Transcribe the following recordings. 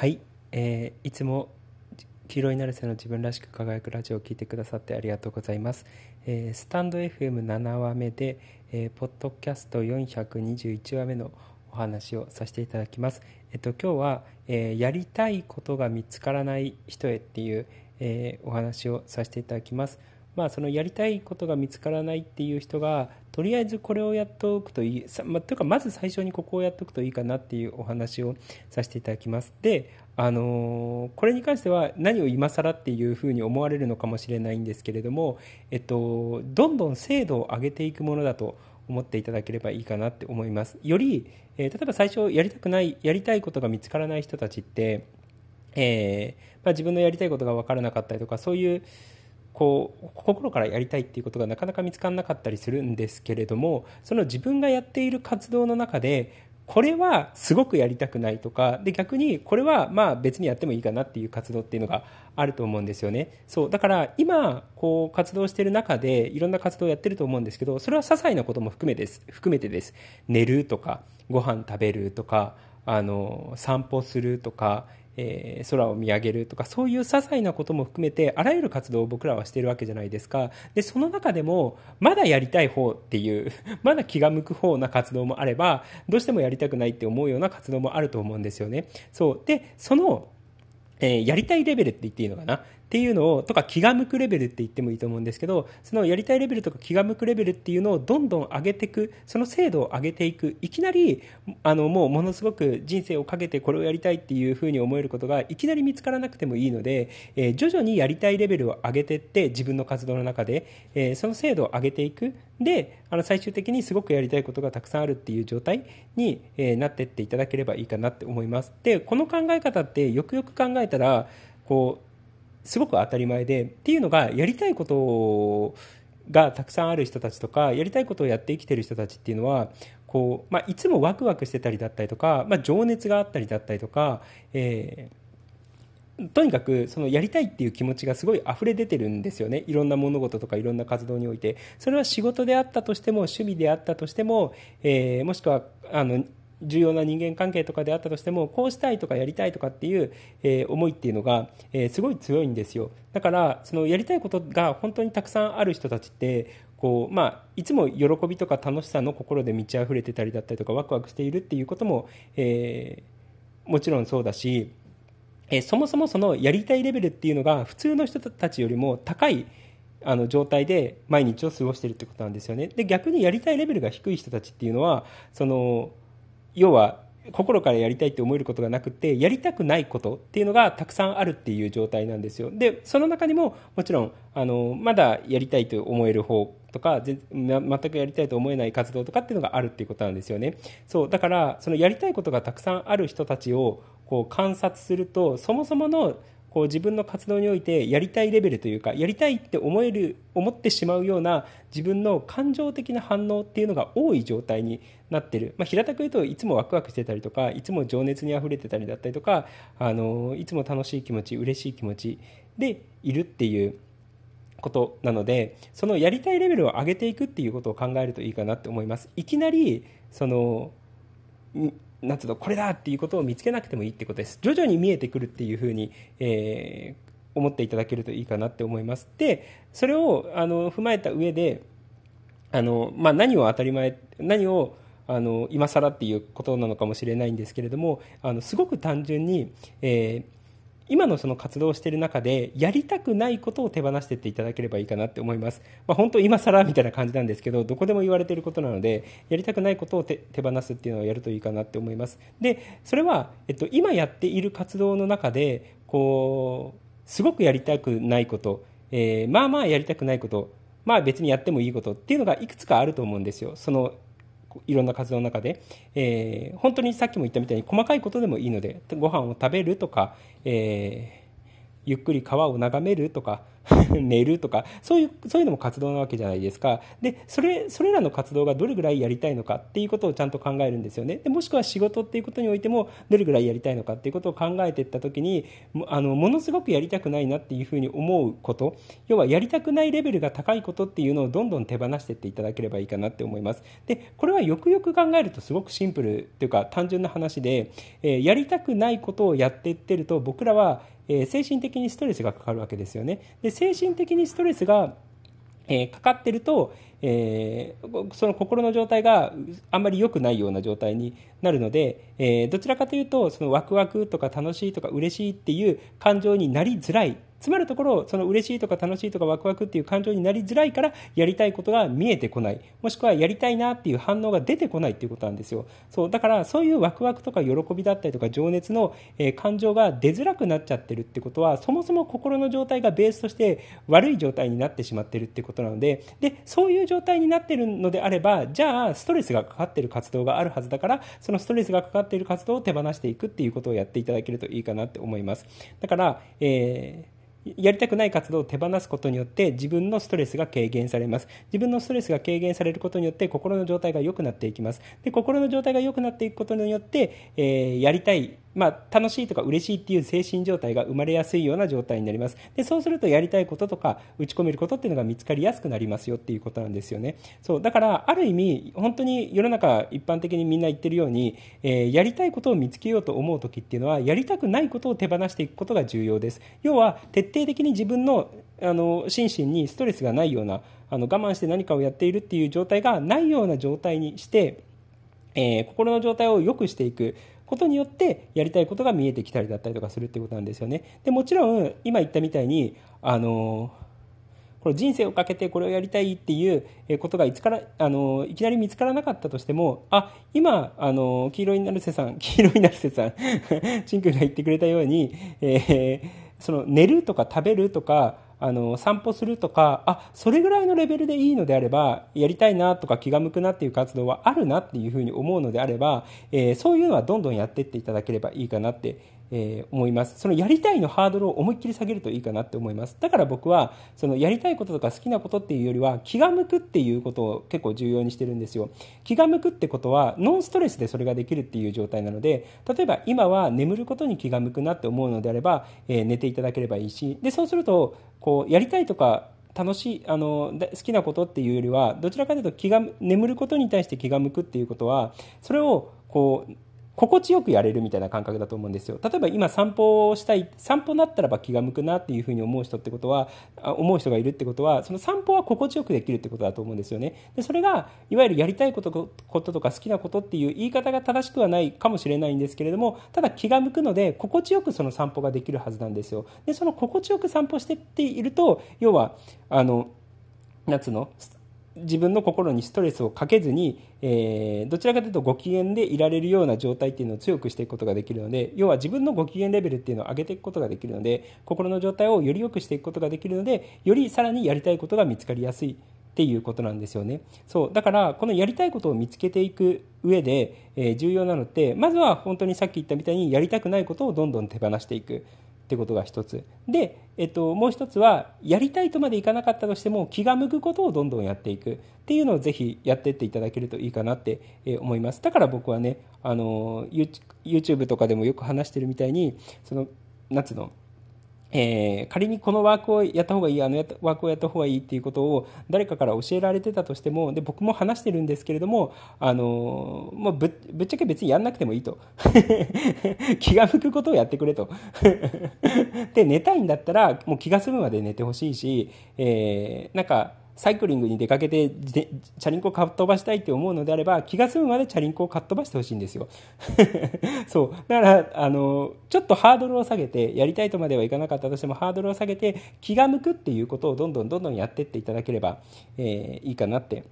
はい、えー、いつも黄色いナルセの自分らしく輝くラジオを聴いてくださってありがとうございます。えー、スタンド FM7 話目で、えー、ポッドキャスト421話目のお話をさせていただきます。えっと今日は、えー、やりたいことが見つからない人へっていう、えー、お話をさせていただきます。まあ、そのやりたいことが見つからないっていう人がとりあえずこれをやっておくといい、まというかまず最初にここをやっておくといいかなっていうお話をさせていただきます。で、あのー、これに関しては何を今更っていうふうに思われるのかもしれないんですけれども、えっと、どんどん精度を上げていくものだと思っていただければいいかなって思います。より、えー、例えば最初やりたくないやりたいことが見つからない人たちって、えーまあ、自分のやりたいことが分からなかったりとかそういうこう心からやりたいっていうことがなかなか見つからなかったりするんですけれどもその自分がやっている活動の中でこれはすごくやりたくないとかで逆にこれはまあ別にやってもいいかなっていう活動っていうのがあると思うんですよね。そうだから今こう活動してる中でいろんな活動をやってると思うんですけどそれは些細なことも含めです含めてです。寝るとかご飯食べるとかあの散歩するとか空を見上げるとかそういう些細なことも含めてあらゆる活動を僕らはしているわけじゃないですか。でその中でもまだやりたい方っていう まだ気が向く方な活動もあればどうしてもやりたくないって思うような活動もあると思うんですよね。そう。でその、やりたいレベルって言っていいのかな？っていうのをとか気が向くレベルって言ってもいいと思うんですけどそのやりたいレベルとか気が向くレベルっていうのをどんどん上げていくその精度を上げていくいきなりあのもうものすごく人生をかけてこれをやりたいっていうふうに思えることがいきなり見つからなくてもいいので、えー、徐々にやりたいレベルを上げていって自分の活動の中で、えー、その精度を上げていく。であの最終的にすごくやりたいことがたくさんあるっていう状態に、えー、なっていっていただければいいかなって思います。でこの考え方ってよくよく考えたらこうすごく当たり前でっていうのがやりたいことがたくさんある人たちとかやりたいことをやって生きてる人たちっていうのはこう、まあ、いつもワクワクしてたりだったりとか、まあ、情熱があったりだったりとか、えー、とにかくそのやりたいっていう気持ちがすごい溢れ出てるんですよね。いろんな物事とかいろんな活動において。それは仕事であったとしても趣味であったとしても、えー、もしくはあの重要な人間関係とかであったとしてもこうしたいとかやりたいとかっていう、え、思いっていうのが、え、すごい強いんですよ。だからそのやりたいことが本当にたくさんある人たちってこう、まあ、いつも喜びとか楽しさの心で満ち溢れてたりだったりとかワクワクしているっていうことも、えー、もちろんそうだし、えー、そもそもそのやりたいレベルっていうのが普通の人たちよりも高いあの状態で毎日を過ごしているってことなんですよね。で逆にやりたいレベルが低い人たちっていうのはその要は心からやりたいって思えることがなくてやりたくないことっていうのがたくさんあるっていう状態なんですよ。でその中にももちろんあのまだやりたいと思える方とか全くやりたいと思えない活動とかっていうのがあるっていうことなんですよね。そうだからそのやりたいことがたくさんある人たちをこう観察するとそもそものこう自分の活動においてやりたいレベルというかやりたいって思える思ってしまうような自分の感情的な反応っていうのが多い状態になってる、まあ、平たく言うといつもワクワクしてたりとかいつも情熱にあふれてたりだったりとかあのいつも楽しい気持ち嬉しい気持ちでいるっていうことなのでそのやりたいレベルを上げていくっていうことを考えるといいかなって思います。いきなりそのなんつうのこれだっていうことを見つけなくてもいいってことです。徐々に見えてくるっていうふうに、えー、思っていただけるといいかなって思います。でそれをあの踏まえた上であの、まあ、何を当たり前何をあの今更っていうことなのかもしれないんですけれどもあのすごく単純に、えー今のその活動をしている中でやりたくないことを手放していっていただければいいかなって思います、まあ、本当今更みたいな感じなんですけどどこでも言われていることなのでやりたくないことを手放すっていうのをやるといいかなって思います。でそれは、えっと、今やっている活動の中でこうすごくやりたくないこと、えー、まあまあやりたくないことまあ別にやってもいいことっていうのがいくつかあると思うんですよ。そのいろんな活動の中で、えー、本当にさっきも言ったみたいに細かいことでもいいのでご飯を食べるとか、えー、ゆっくり川を眺めるとか 寝るとか、そういう、そういうのも活動なわけじゃないですか。で、それ、それらの活動がどれぐらいやりたいのかっていうことをちゃんと考えるんですよね。でもしくは仕事っていうことにおいても、どれぐらいやりたいのかっていうことを考えていったときに、あの、ものすごくやりたくないなっていうふうに思うこと、要はやりたくないレベルが高いことっていうのをどんどん手放していっていただければいいかなって思います。で、これはよくよく考えるとすごくシンプルっていうか単純な話で、えー、やりたくないことをやっていってると僕らはえ精神的にストレスがかかるわけですよね。で精神的にストレスがえー、かかってると、えー、その心の状態があんまり良くないような状態になるので、えー、どちらかというとそのワクワクとか楽しいとか嬉しいっていう感情になりづらいつまるところその嬉しいとか楽しいとかワクワクっていう感情になりづらいからやりたいことが見えてこない。もしくはやりたいなっていう反応が出てこないっていうことなんですよ。そうだからそういうワクワクとか喜びだったりとか情熱の、え、感情が出づらくなっちゃってるってことはそもそも心の状態がベースとして悪い状態になってしまってるってことなので。でそういう状態になってるのであればじゃあストレスがかかってる活動があるはずだからそのストレスがかかっている活動を手放していくっていうことをやっていただけるといいかなって思います。だから、えーやりたくない活動を手放すことによって自分のストレスが軽減されます。自分のストレスが軽減されることによって心の状態が良くなっていきます。で心の状態が良くなっていくことによって、えー、やりたいまあ、楽しいとか嬉しいっていう精神状態が生まれやすいような状態になります。でそうするとやりたいこととか打ち込めることっていうのが見つかりやすくなりますよっていうことなんですよね。そうだからある意味本当に世の中一般的にみんな言ってるように、えー、やりたいことを見つけようと思う時っていうのはやりたくないことを手放していくことが重要です。要は徹底的に自分のあの心身にストレスがないようなあの我慢して何かをやっているっていう状態がないような状態にしてえー、心の状態を良くしていく。ことによってやりたいことが見えてきたりだったりとかするってことなんですよね。でもちろん今言ったみたいにあのこれ人生をかけてこれをやりたいっていうことがいつからあのいきなり見つからなかったとしてもあ今あの黄色い成瀬さん 黄色い成瀬さん チン君が言ってくれたように、えー、その寝るとか食べるとかあの散歩するとかあそれぐらいのレベルでいいのであればやりたいなとか気が向くなっていう活動はあるなっていうふうに思うのであれば、えー、そういうのはどんどんやっていっていただければいいかなってえー、思います。そのやりたいのハードルを思いっきり下げるといいかなって思います。だから僕はそのやりたいこととか好きなことっていうよりは気が向くっていうことを結構重要にしてるんですよ。気が向くってことはノンストレスでそれができるっていう状態なので例えば今は眠ることに気が向くなって思うのであれば、えー、寝ていただければいいしでそうするとこうやりたいとか楽しいあの好きなことっていうよりはどちらかというと気が眠ることに対して気が向くっていうことはそれをこう心地よくやれるみたいな感覚だと思うんですよ。例えば今散歩をしたい散歩だったらば気が向くなっていうふうに思う人ってことは思う人がいるってことはその散歩は心地よくできるってことだと思うんですよね。でそれがいわゆるやりたいことこととか好きなことっていう言い方が正しくはないかもしれないんですけれどもただ気が向くので心地よくその散歩ができるはずなんですよ。でその心地よく散歩してっていると要はあの夏の？自分の心にストレスをかけずに、えー、どちらかというとご機嫌でいられるような状態っていうのを強くしていくことができるので要は自分のご機嫌レベルっていうのを上げていくことができるので心の状態をより良くしていくことができるのでよりさらにやりたいことが見つかりやすいっていうことなんですよね。そうだからこのやりたいことを見つけていく上で、えー、重要なのってまずは本当にさっき言ったみたいにやりたくないことをどんどん手放していく。ってことが一つ。で、えっと、もう一つはやりたいとまでいかなかったとしても気が向くことをどんどんやっていく。っていうのをぜひやっていっていただけるといいかなって思います。だから僕はねあの YouTube とかでもよく話してるみたいにその夏のえー、仮にこのワークをやった方がいいあのワークをやった方がいいっていうことを誰かから教えられてたとしてもで僕も話してるんですけれども、あのー、まあぶぶっちゃけ別にやんなくてもいいと。気が向くことをやってくれと。で寝たいんだったらもう気が済むまで寝てほしいし、えー、なんかサイクリングに出かけてチャリンコをかっ飛ばしたいって思うのであれば気が済むまでチャリンコをかっ飛ばしてほしいんですよ。そう。だからあのちょっとハードルを下げてやりたいとまではいかなかったとしてもハードルを下げて気が向くっていうことをどんどんどんどんやってっていただければ、えー、いいかなって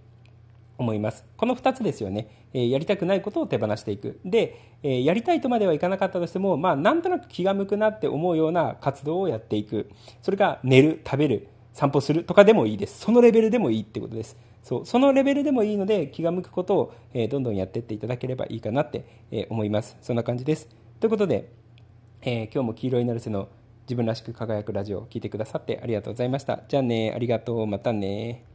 思います。この2つですよね、えー、やりたくないことを手放していく。で、えー、やりたいとまではいかなかったとしてもまあなんとなく気が向くなって思うような活動をやっていく。それが寝る食べる。散歩するとかでもいいです。そのレベルでもいいってことです。そう。そのレベルでもいいので気が向くことを、えー、どんどんやっていっていただければいいかなって、えー、思います。そんな感じです。ということで、えー、今日も黄色いナルセの自分らしく輝くラジオを聴いてくださってありがとうございました。じゃあねありがとう。またね